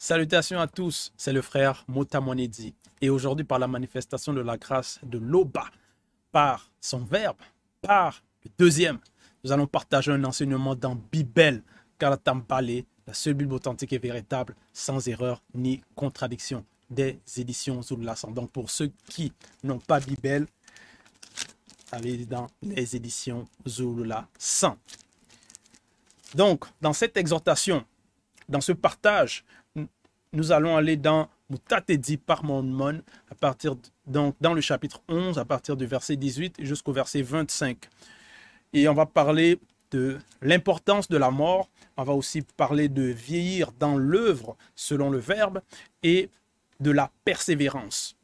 Salutations à tous, c'est le frère Motamonedi. Et aujourd'hui, par la manifestation de la grâce de l'Oba, par son verbe, par le deuxième, nous allons partager un enseignement dans Bibel, Kalatambale, la seule Bible authentique et véritable, sans erreur ni contradiction, des éditions Zoulassan. Donc pour ceux qui n'ont pas Bibel, allez dans les éditions Zoulassan. 100. Donc, dans cette exhortation, dans ce partage, nous allons aller dans Mutatedi par Mon, à partir donc dans le chapitre 11, à partir du verset 18 jusqu'au verset 25. Et on va parler de l'importance de la mort. On va aussi parler de vieillir dans l'œuvre selon le verbe et de la persévérance.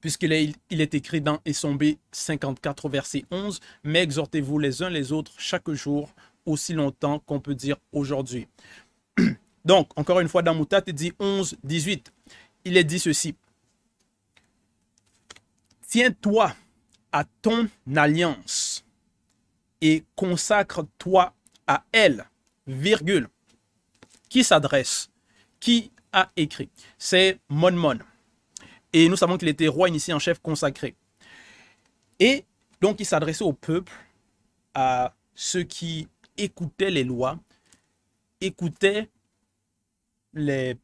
Puisqu'il est, il est écrit dans Essombé 54, verset 11, Mais exhortez-vous les uns les autres chaque jour, aussi longtemps qu'on peut dire aujourd'hui. Donc, encore une fois, dans Moutat, il dit 11, 18. Il est dit ceci. Tiens-toi à ton alliance et consacre-toi à elle, virgule. Qui s'adresse Qui a écrit C'est Monmon. Et nous savons qu'il était roi initié en chef consacré. Et donc, il s'adressait au peuple, à ceux qui écoutaient les lois, écoutaient les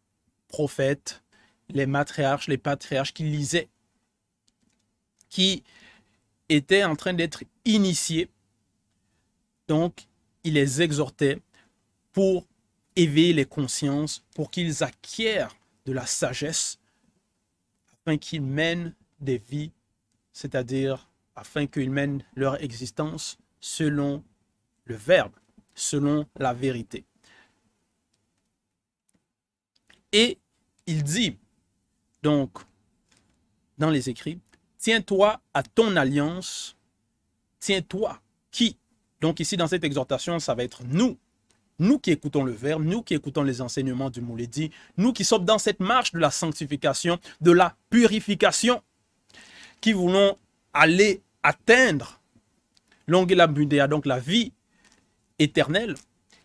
prophètes, les matriarches, les patriarches qui lisaient, qui étaient en train d'être initiés. Donc, il les exhortait pour éveiller les consciences, pour qu'ils acquièrent de la sagesse, afin qu'ils mènent des vies, c'est-à-dire afin qu'ils mènent leur existence selon le Verbe, selon la vérité. Et il dit, donc, dans les écrits, tiens-toi à ton alliance, tiens-toi qui? Donc ici, dans cette exhortation, ça va être nous, nous qui écoutons le verbe, nous qui écoutons les enseignements du Mouledi, nous qui sommes dans cette marche de la sanctification, de la purification, qui voulons aller atteindre l'ongela donc la vie éternelle,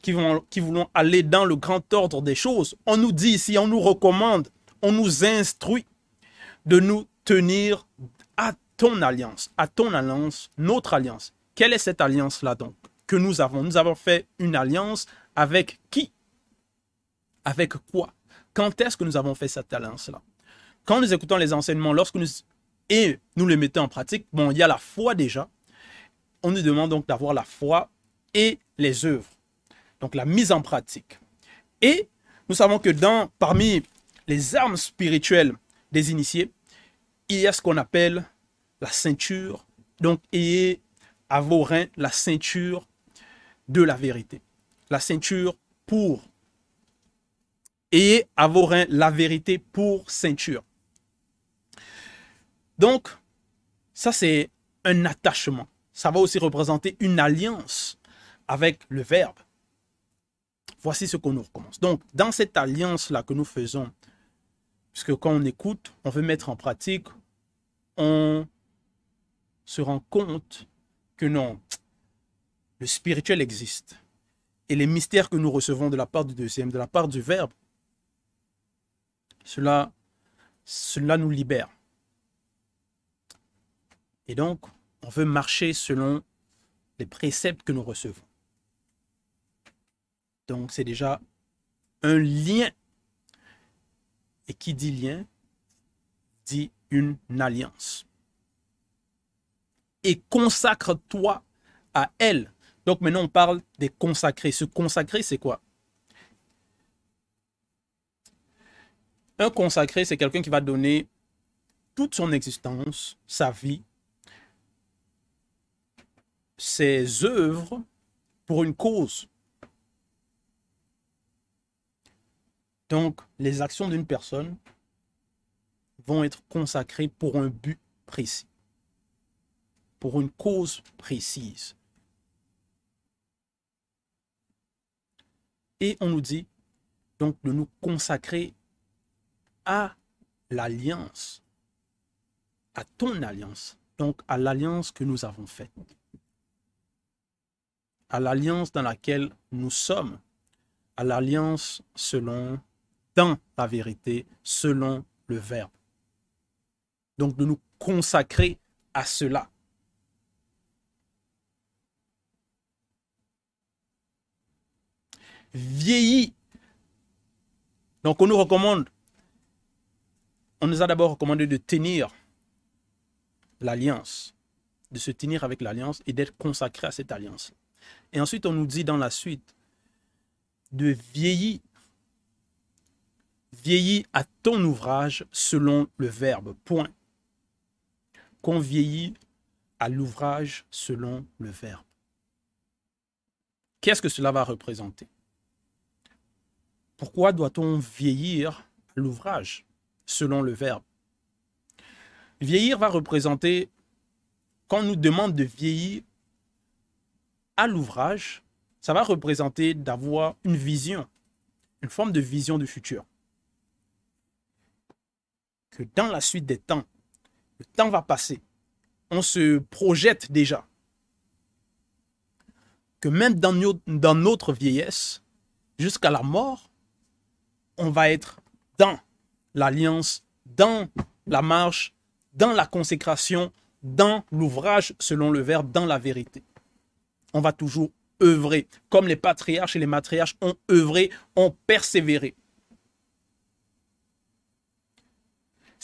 qui, vont, qui voulons aller dans le grand ordre des choses, on nous dit ici, on nous recommande, on nous instruit de nous tenir à ton alliance, à ton alliance, notre alliance. Quelle est cette alliance-là donc que nous avons? Nous avons fait une alliance avec qui? Avec quoi? Quand est-ce que nous avons fait cette alliance-là? Quand nous écoutons les enseignements, lorsque nous et nous les mettons en pratique, bon, il y a la foi déjà. On nous demande donc d'avoir la foi et les œuvres donc la mise en pratique. Et nous savons que dans, parmi les armes spirituelles des initiés, il y a ce qu'on appelle la ceinture. Donc, ayez à vos reins la ceinture de la vérité. La ceinture pour. Ayez à vos reins la vérité pour ceinture. Donc, ça c'est un attachement. Ça va aussi représenter une alliance avec le Verbe. Voici ce qu'on nous recommence. Donc, dans cette alliance-là que nous faisons, puisque quand on écoute, on veut mettre en pratique, on se rend compte que non, le spirituel existe. Et les mystères que nous recevons de la part du deuxième, de la part du Verbe, cela, cela nous libère. Et donc, on veut marcher selon les préceptes que nous recevons. Donc, c'est déjà un lien. Et qui dit lien dit une alliance. Et consacre-toi à elle. Donc maintenant, on parle des consacrés. Se consacrer, c'est quoi? Un consacré, c'est quelqu'un qui va donner toute son existence, sa vie, ses œuvres pour une cause. Donc, les actions d'une personne vont être consacrées pour un but précis, pour une cause précise. Et on nous dit donc de nous consacrer à l'alliance, à ton alliance, donc à l'alliance que nous avons faite, à l'alliance dans laquelle nous sommes, à l'alliance selon dans la vérité selon le Verbe. Donc de nous consacrer à cela. Vieillis. Donc on nous recommande, on nous a d'abord recommandé de tenir l'alliance, de se tenir avec l'alliance et d'être consacré à cette alliance. Et ensuite on nous dit dans la suite de vieillir vieillis à ton ouvrage selon le verbe. Point. Qu'on vieillit à l'ouvrage selon le verbe. Qu'est-ce que cela va représenter? Pourquoi doit-on vieillir à l'ouvrage selon le verbe? Vieillir va représenter, quand on nous demande de vieillir à l'ouvrage, ça va représenter d'avoir une vision, une forme de vision du futur que dans la suite des temps, le temps va passer. On se projette déjà. Que même dans, dans notre vieillesse, jusqu'à la mort, on va être dans l'alliance, dans la marche, dans la consécration, dans l'ouvrage selon le verbe, dans la vérité. On va toujours œuvrer, comme les patriarches et les matriarches ont œuvré, ont persévéré.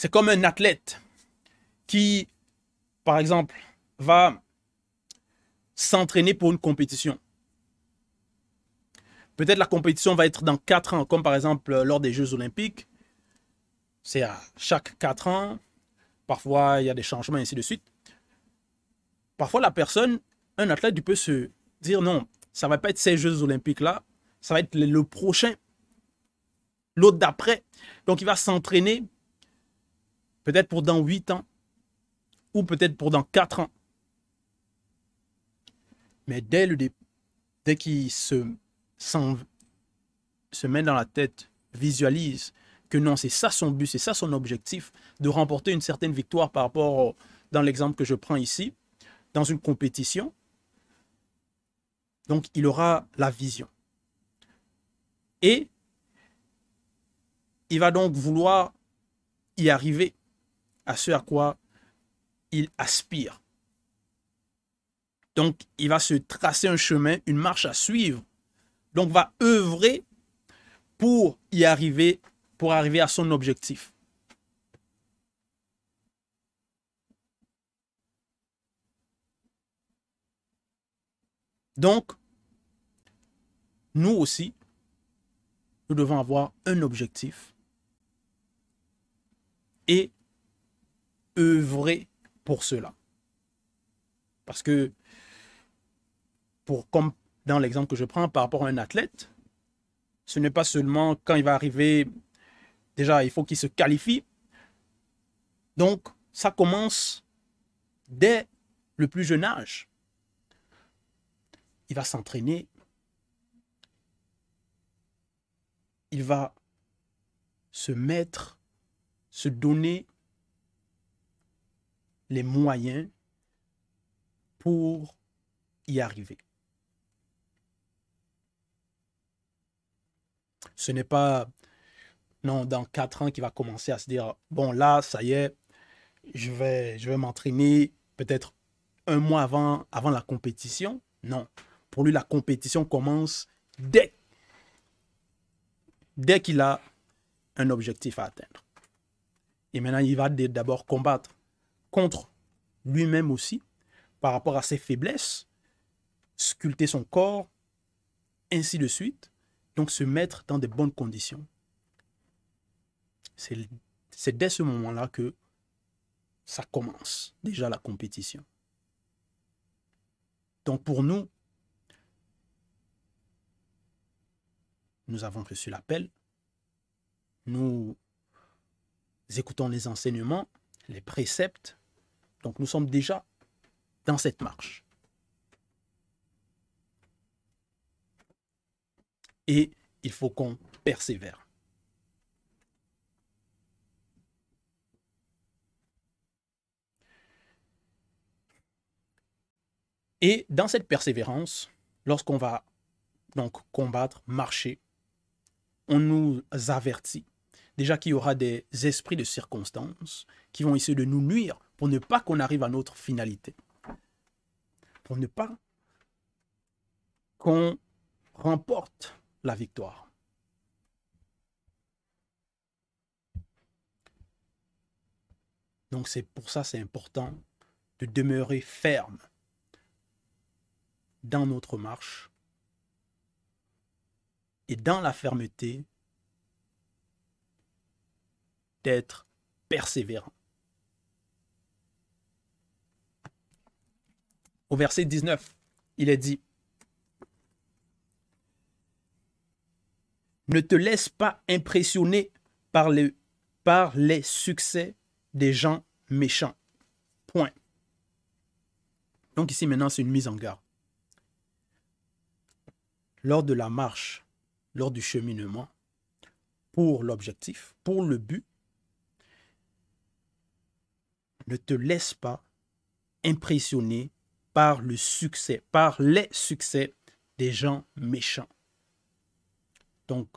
C'est comme un athlète qui, par exemple, va s'entraîner pour une compétition. Peut-être la compétition va être dans 4 ans, comme par exemple lors des Jeux olympiques. C'est à chaque 4 ans. Parfois, il y a des changements, ainsi de suite. Parfois, la personne, un athlète, il peut se dire non, ça ne va pas être ces Jeux olympiques-là, ça va être le prochain, l'autre d'après. Donc, il va s'entraîner peut-être pour dans 8 ans, ou peut-être pour dans 4 ans. Mais dès, le dès qu'il se met dans la tête, visualise que non, c'est ça son but, c'est ça son objectif, de remporter une certaine victoire par rapport, dans l'exemple que je prends ici, dans une compétition, donc il aura la vision. Et il va donc vouloir y arriver à ce à quoi il aspire. Donc, il va se tracer un chemin, une marche à suivre. Donc, va œuvrer pour y arriver, pour arriver à son objectif. Donc, nous aussi, nous devons avoir un objectif et œuvrer pour cela. Parce que, comme dans l'exemple que je prends par rapport à un athlète, ce n'est pas seulement quand il va arriver, déjà, il faut qu'il se qualifie. Donc, ça commence dès le plus jeune âge. Il va s'entraîner. Il va se mettre, se donner les moyens pour y arriver. Ce n'est pas, non, dans quatre ans qu'il va commencer à se dire, bon là, ça y est, je vais, m'entraîner peut-être un mois avant, avant la compétition. Non, pour lui, la compétition commence dès, dès qu'il a un objectif à atteindre. Et maintenant, il va d'abord combattre contre lui-même aussi, par rapport à ses faiblesses, sculpter son corps, ainsi de suite. Donc se mettre dans de bonnes conditions. C'est dès ce moment-là que ça commence déjà la compétition. Donc pour nous, nous avons reçu l'appel, nous écoutons les enseignements, les préceptes, donc nous sommes déjà dans cette marche. Et il faut qu'on persévère. Et dans cette persévérance, lorsqu'on va donc combattre, marcher, on nous avertit déjà qu'il y aura des esprits de circonstance qui vont essayer de nous nuire pour ne pas qu'on arrive à notre finalité. Pour ne pas qu'on remporte la victoire. Donc c'est pour ça c'est important de demeurer ferme dans notre marche et dans la fermeté d'être persévérant. Au verset 19, il est dit, Ne te laisse pas impressionner par, par les succès des gens méchants. Point. Donc ici maintenant, c'est une mise en garde. Lors de la marche, lors du cheminement, pour l'objectif, pour le but, ne te laisse pas impressionner par le succès, par les succès des gens méchants. Donc,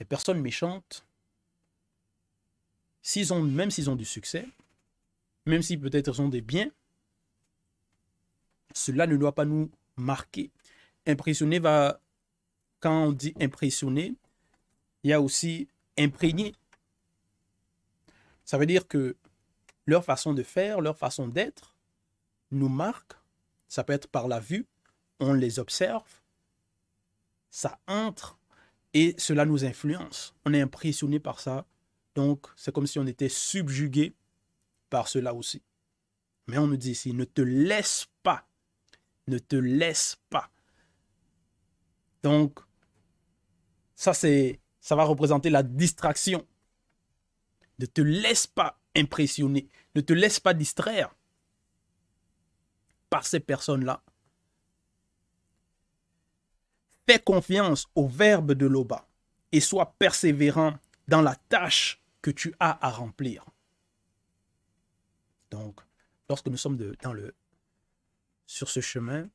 les personnes méchantes, s'ils ont, même s'ils ont du succès, même si peut-être ils ont des biens, cela ne doit pas nous marquer. Impressionner va, quand on dit impressionner, il y a aussi imprégner. Ça veut dire que leur façon de faire, leur façon d'être nous marque. Ça peut être par la vue, on les observe, ça entre et cela nous influence. On est impressionné par ça. Donc, c'est comme si on était subjugué par cela aussi. Mais on nous dit ici, ne te laisse pas. Ne te laisse pas. Donc, ça, c'est, ça va représenter la distraction. Ne te laisse pas impressionner. Ne te laisse pas distraire par ces personnes-là Fais confiance au verbe de l'Oba et sois persévérant dans la tâche que tu as à remplir. Donc, lorsque nous sommes sur ce chemin,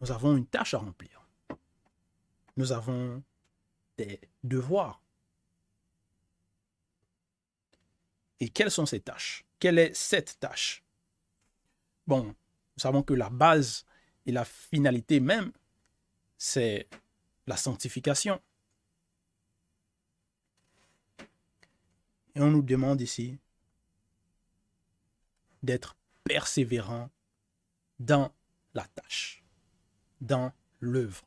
nous avons une tâche à remplir. Nous avons des devoirs. Et quelles sont ces tâches? Quelle est cette tâche? Bon, nous savons que la base et la finalité même, c'est la sanctification. Et on nous demande ici d'être persévérant dans la tâche, dans l'œuvre.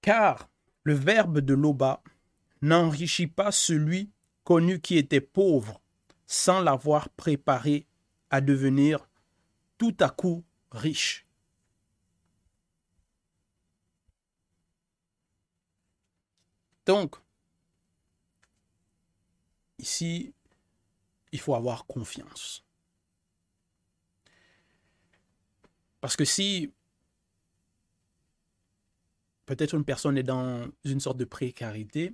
Car le verbe de l'Oba n'enrichit pas celui connu qui était pauvre sans l'avoir préparé à devenir tout à coup riche. Donc, ici, il faut avoir confiance. Parce que si peut-être une personne est dans une sorte de précarité,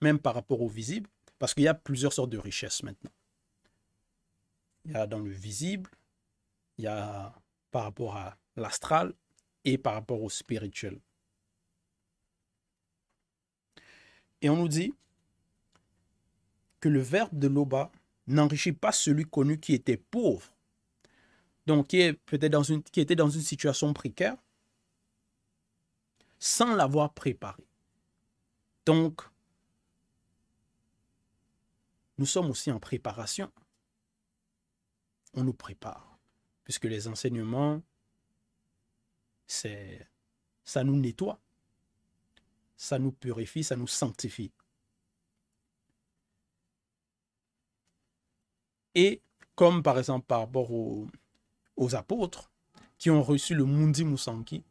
même par rapport au visible, parce qu'il y a plusieurs sortes de richesses maintenant. Il y a dans le visible, il y a par rapport à l'astral et par rapport au spirituel. Et on nous dit que le verbe de l'Oba n'enrichit pas celui connu qui était pauvre, donc qui, qui était dans une situation précaire, sans l'avoir préparé. Donc, nous sommes aussi en préparation. On nous prépare, puisque les enseignements, c'est ça nous nettoie, ça nous purifie, ça nous sanctifie. Et comme par exemple par rapport aux, apôtres qui ont reçu le Mundi Musanki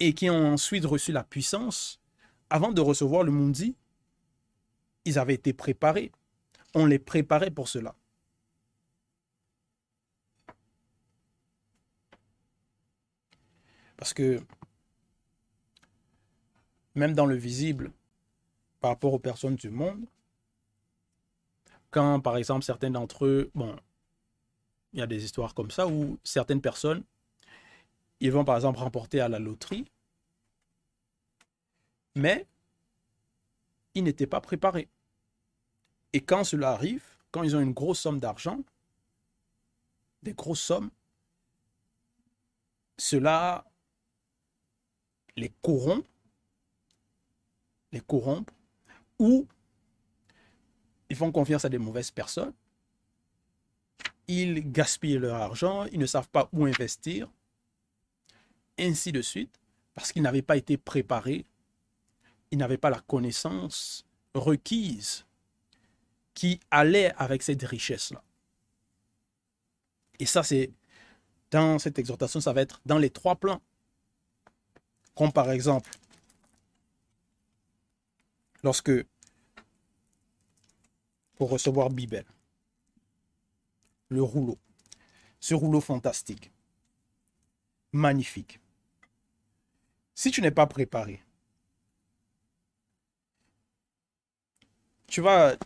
et qui ont ensuite reçu la puissance, avant de recevoir le Mundi, ils avaient été préparés. On les préparait pour cela. Parce que même dans le visible, par rapport aux personnes du monde, quand par exemple certains d'entre eux, bon, Il y a des histoires comme ça où certaines personnes, ils vont par exemple remporter à la loterie, mais ils n'étaient pas préparés. Et quand cela arrive, quand ils ont une grosse somme d'argent, des grosses sommes, cela les corrompt, les corrompt, ou ils font confiance à des mauvaises personnes, ils gaspillent leur argent, ils ne savent pas où investir, ainsi de suite, parce qu'ils n'avaient pas été préparés, ils n'avaient pas la connaissance requise qui allait avec cette richesse-là. Et ça, c'est dans cette exhortation, ça va être dans les trois plans. Comme par exemple, lorsque, pour recevoir Bible, le rouleau, ce rouleau fantastique, magnifique. Si tu n'es pas préparé, tu vas,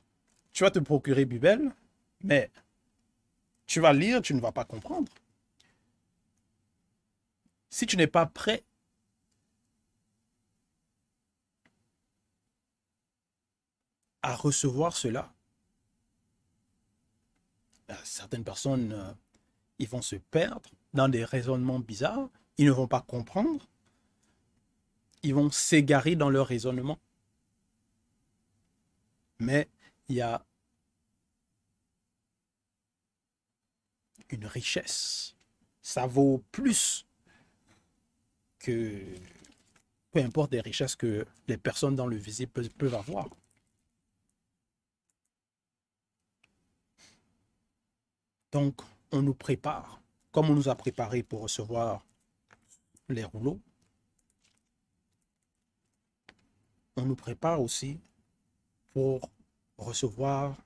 te procurer Bible, mais tu vas lire, tu ne vas pas comprendre. Si tu n'es pas prêt à recevoir cela, ben, certaines personnes, euh, ils vont se perdre dans des raisonnements bizarres, ils ne vont pas comprendre, ils vont s'égarer dans leur raisonnement. Mais il y a une richesse. Ça vaut plus que peu importe les richesses que les personnes dans le visible peuvent, avoir. Donc, on nous prépare, comme on nous a préparé pour recevoir les rouleaux, on nous prépare aussi pour recevoir,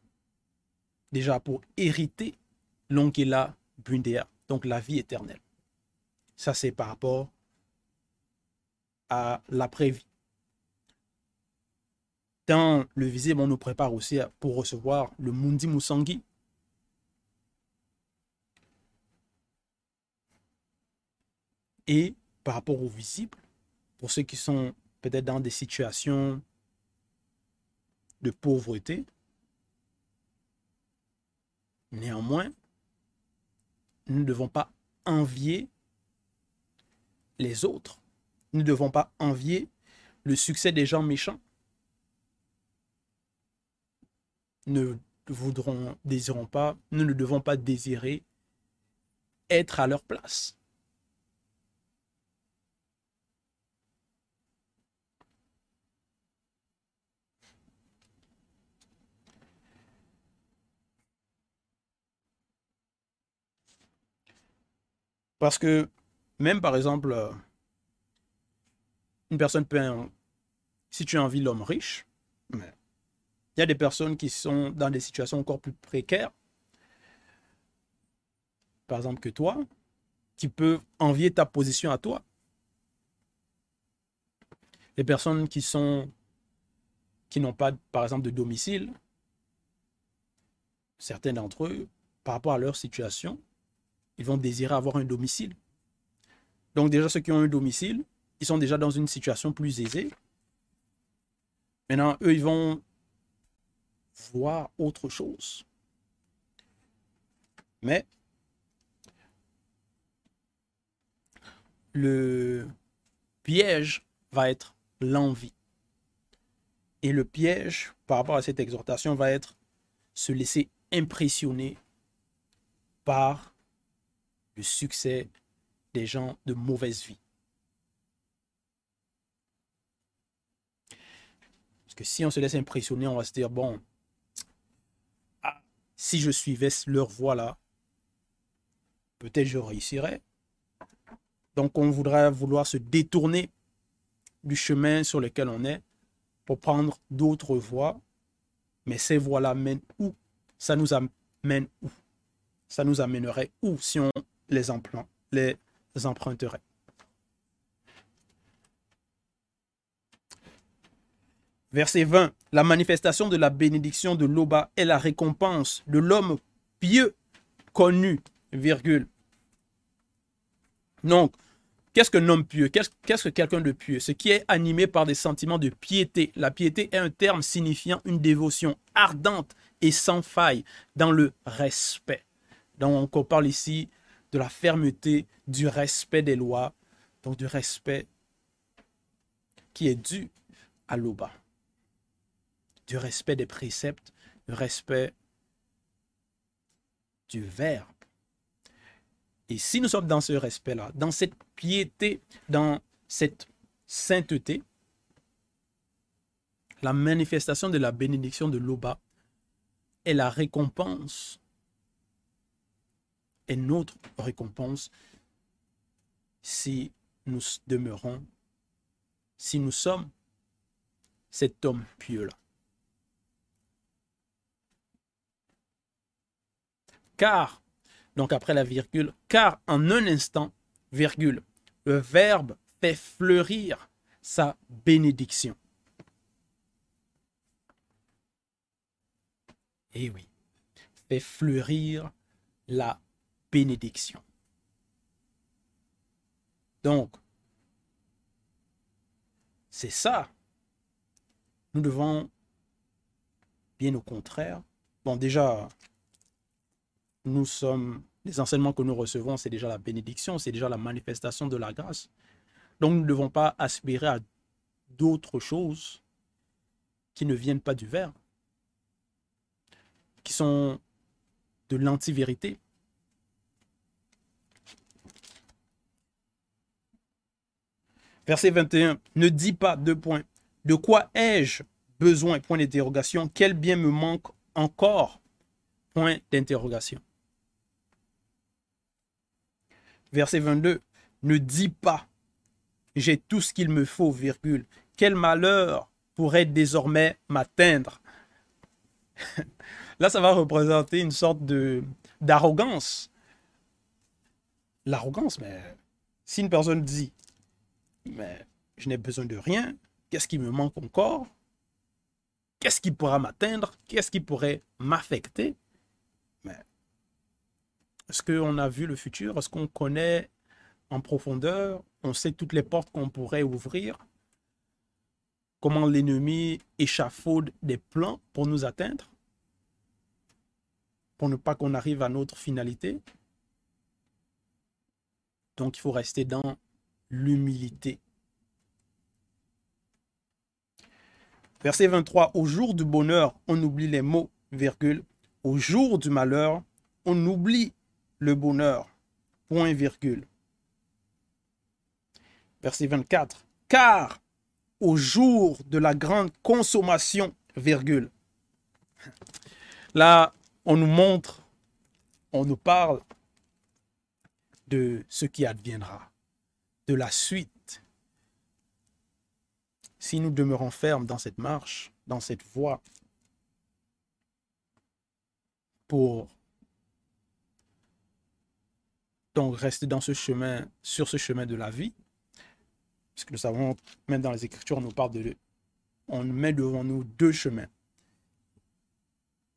déjà pour hériter l'Ongela Bundea, donc la vie éternelle. Ça, c'est par rapport à l'après-vie. Dans le visible, on nous prépare aussi pour recevoir le Mundi Musangi. Et par rapport au visible, pour ceux qui sont peut-être dans des situations de pauvreté, néanmoins, nous ne devons pas envier les autres. Nous ne devons pas envier le succès des gens méchants. Nous ne voudrons, désirons pas, nous ne devons pas désirer être à leur place. Parce que même par exemple, euh, une personne peut, si tu envies l'homme riche, il y a des personnes qui sont dans des situations encore plus précaires, par exemple que toi, qui peuvent envier ta position à toi. Les personnes qui sont qui n'ont pas, par exemple, de domicile, certains d'entre eux, par rapport à leur situation, ils vont désirer avoir un domicile. Donc déjà, ceux qui ont un domicile, ils sont déjà dans une situation plus aisée. Maintenant, eux, ils vont voir autre chose. Mais le piège va être l'envie. Et le piège par rapport à cette exhortation va être se laisser impressionner par le succès des gens de mauvaise vie. Parce que si on se laisse impressionner, on va se dire, bon, ah, si je suivais leur voie là, peut-être je réussirais. Donc on voudrait vouloir se détourner du chemin sur lequel on est pour prendre d'autres voies. Mais ces voies-là mènent où? Ça nous amène où? Ça nous amènerait où si les, emprunts, les emprunterait. Verset 20. La manifestation de la bénédiction de l'Oba est la récompense de l'homme pieux connu virgule. Donc, qu'est-ce qu'un homme pieux? Qu'est-ce que quelqu'un de pieux? Ce qui est animé par des sentiments de piété. La piété est un terme signifiant une dévotion ardente et sans faille dans le respect. Donc, on parle ici de la fermeté, du respect des lois, donc du respect qui est dû à l'Oba, du respect des préceptes, du respect du Verbe. Et si nous sommes dans ce respect-là, dans cette piété, dans cette sainteté, la manifestation de la bénédiction de l'Oba est la récompense, est notre récompense si nous demeurons, si nous sommes cet homme pieux-là. Car, donc après la virgule, car en un instant, virgule, le Verbe fait fleurir sa bénédiction. Eh oui, fait fleurir la bénédiction. Donc, c'est ça. Nous devons, bien au contraire, bon déjà, nous sommes, les enseignements que nous recevons, c'est déjà la bénédiction, c'est déjà la manifestation de la grâce. Donc nous ne devons pas aspirer à d'autres choses qui ne viennent pas du verbe, qui sont de l'anti-vérité. Verset 21, ne dis pas, deux points, de quoi ai-je besoin, point d'interrogation, quel bien me manque encore, point d'interrogation. Verset 22, ne dis pas, j'ai tout ce qu'il me faut, virgule. Quel malheur pourrait désormais m'atteindre? Là, ça va représenter une sorte de d'arrogance. L'arrogance, mais si une personne dit, mais je n'ai besoin de rien, qu'est-ce qui me manque encore? Qu'est-ce qui pourra m'atteindre? Qu'est-ce qui pourrait m'affecter? Mais est-ce qu'on a vu le futur? Est-ce qu'on connaît en profondeur? On sait toutes les portes qu'on pourrait ouvrir? Comment l'ennemi échafaude des plans pour nous atteindre? Pour ne pas qu'on arrive à notre finalité? Donc il faut rester dans l'humilité. Verset 23, au jour du bonheur, on oublie les mots, virgule. Au jour du malheur, on oublie le bonheur. Point virgule. Verset 24. Car au jour de la grande consommation, virgule. Là, on nous montre, on nous parle de ce qui adviendra, de la suite. Si nous demeurons fermes dans cette marche, dans cette voie, pour donc rester dans ce chemin, sur ce chemin de la vie. Puisque nous savons, même dans les Écritures, on nous parle de... On met devant nous deux chemins.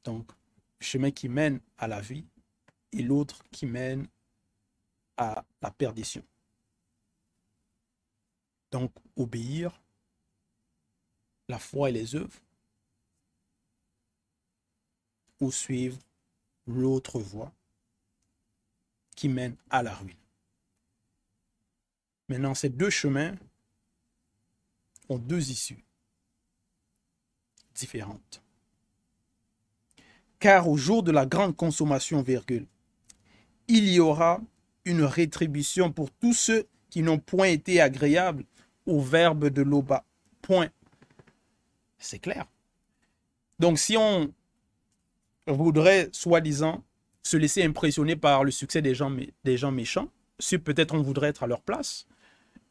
Donc, le chemin qui mène à la vie et l'autre qui mène à la perdition. Donc, obéir, la foi et les œuvres, ou suivre l'autre voie qui mène à la ruine. Maintenant, ces deux chemins ont deux issues différentes. Car au jour de la grande consommation, il y aura une rétribution pour tous ceux qui n'ont point été agréables au verbe de l'Oba. Point. C'est clair. Donc si on voudrait, soi-disant, se laisser impressionner par le succès des gens, des gens méchants, si peut-être on voudrait être à leur place,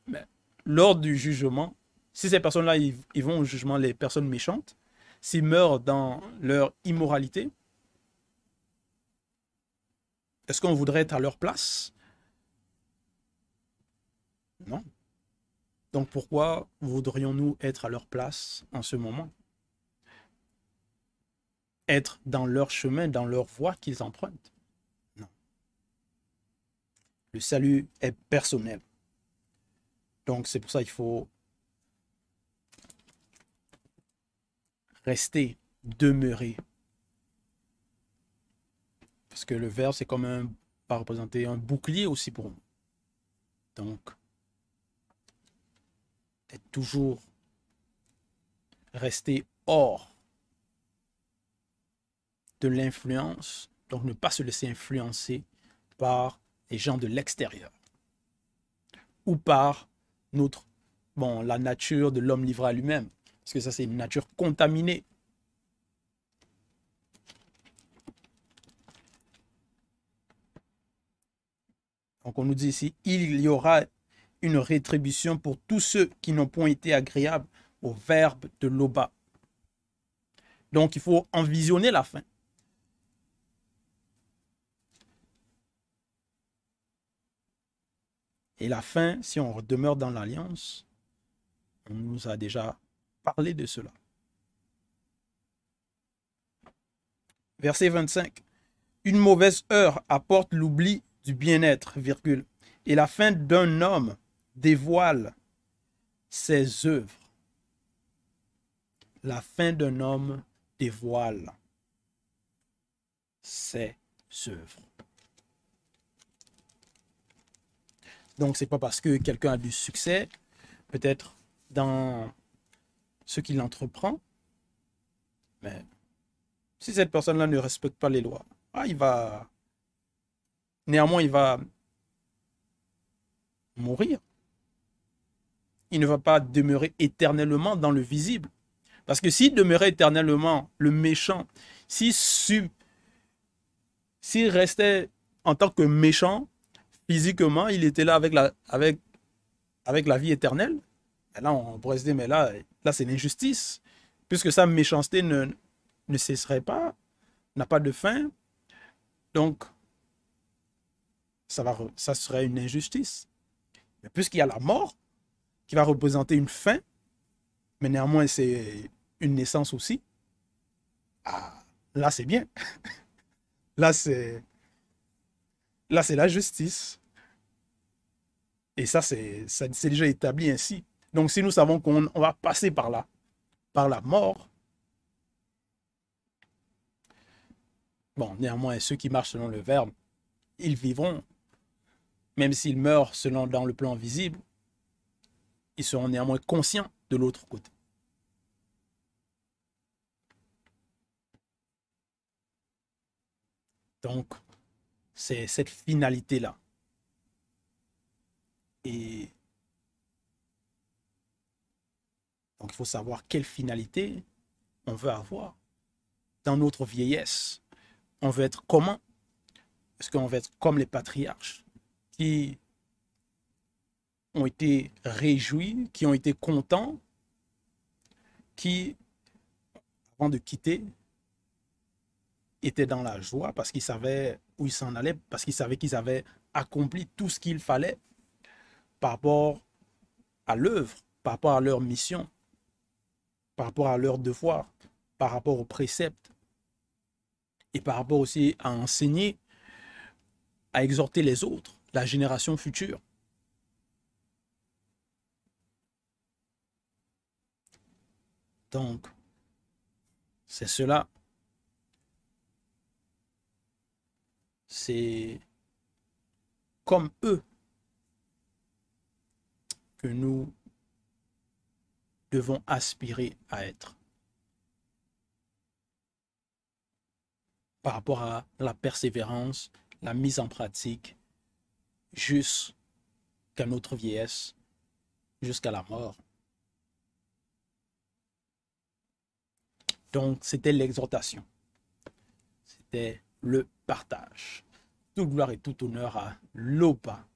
mais lors du jugement, si ces personnes-là, ils, vont au jugement, les personnes méchantes, s'ils meurent dans leur immoralité, est-ce qu'on voudrait être à leur place? Non. Donc pourquoi voudrions-nous être à leur place en ce moment? Être dans leur chemin, dans leur voie qu'ils empruntent? Non. Le salut est personnel. Donc c'est pour ça qu'il faut rester, demeurer. Parce que le verbe, c'est comme un, va représenter un bouclier aussi pour nous. Donc, être toujours rester hors de l'influence, donc ne pas se laisser influencer par les gens de l'extérieur ou par notre, bon, la nature de l'homme livré à lui-même, parce que ça c'est une nature contaminée. Donc on nous dit ici, il y aura une rétribution pour tous ceux qui n'ont point été agréables au verbe de l'Oba. Donc il faut envisionner la fin. Et la fin, si on demeure dans l'alliance, on nous a déjà parlé de cela. Verset 25. Une mauvaise heure apporte l'oubli du bien-être, virgule. Et la fin d'un homme dévoile ses œuvres. La fin d'un homme dévoile ses œuvres. Donc, c'est pas parce que quelqu'un a du succès, peut-être dans ce qu'il entreprend, mais si cette personne-là ne respecte pas les lois, ah, il va. Néanmoins, il va mourir. Il ne va pas demeurer éternellement dans le visible. Parce que s'il demeurait éternellement le méchant, s'il restait en tant que méchant, physiquement, il était là avec la, avec, avec la vie éternelle. Et là, on pourrait se dire, mais là, là c'est l'injustice. Puisque sa méchanceté ne, ne cesserait pas, n'a pas de fin. Donc, ça, va, ça serait une injustice. Mais puisqu'il y a la mort, qui va représenter une fin, mais néanmoins c'est une naissance aussi, ah, là c'est bien. là c'est là c'est la justice. Et ça c'est déjà établi ainsi. Donc si nous savons qu'on va passer par là, par la mort, bon, néanmoins ceux qui marchent selon le verbe, ils vivront, même s'ils meurent selon dans le plan visible, ils seront néanmoins conscients de l'autre côté. Donc, c'est cette finalité-là. Et donc, il faut savoir quelle finalité on veut avoir dans notre vieillesse. On veut être comment? Est-ce qu'on veut être comme les patriarches qui ont été réjouis, qui ont été contents, qui, avant de quitter, étaient dans la joie parce qu'ils savaient où ils s'en allaient, parce qu'ils savaient qu'ils avaient accompli tout ce qu'il fallait par rapport à l'œuvre, par rapport à leur mission, par rapport à leur devoir, par rapport aux préceptes et par rapport aussi à enseigner, à exhorter les autres, la génération future. Donc, c'est cela. C'est comme eux que nous devons aspirer à être. Par rapport à la persévérance, la mise en pratique, jusqu'à notre vieillesse, jusqu'à la mort. Donc, c'était l'exhortation. C'était le partage. Toute gloire et tout honneur à l'OPA,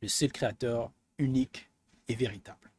le seul créateur unique et véritable.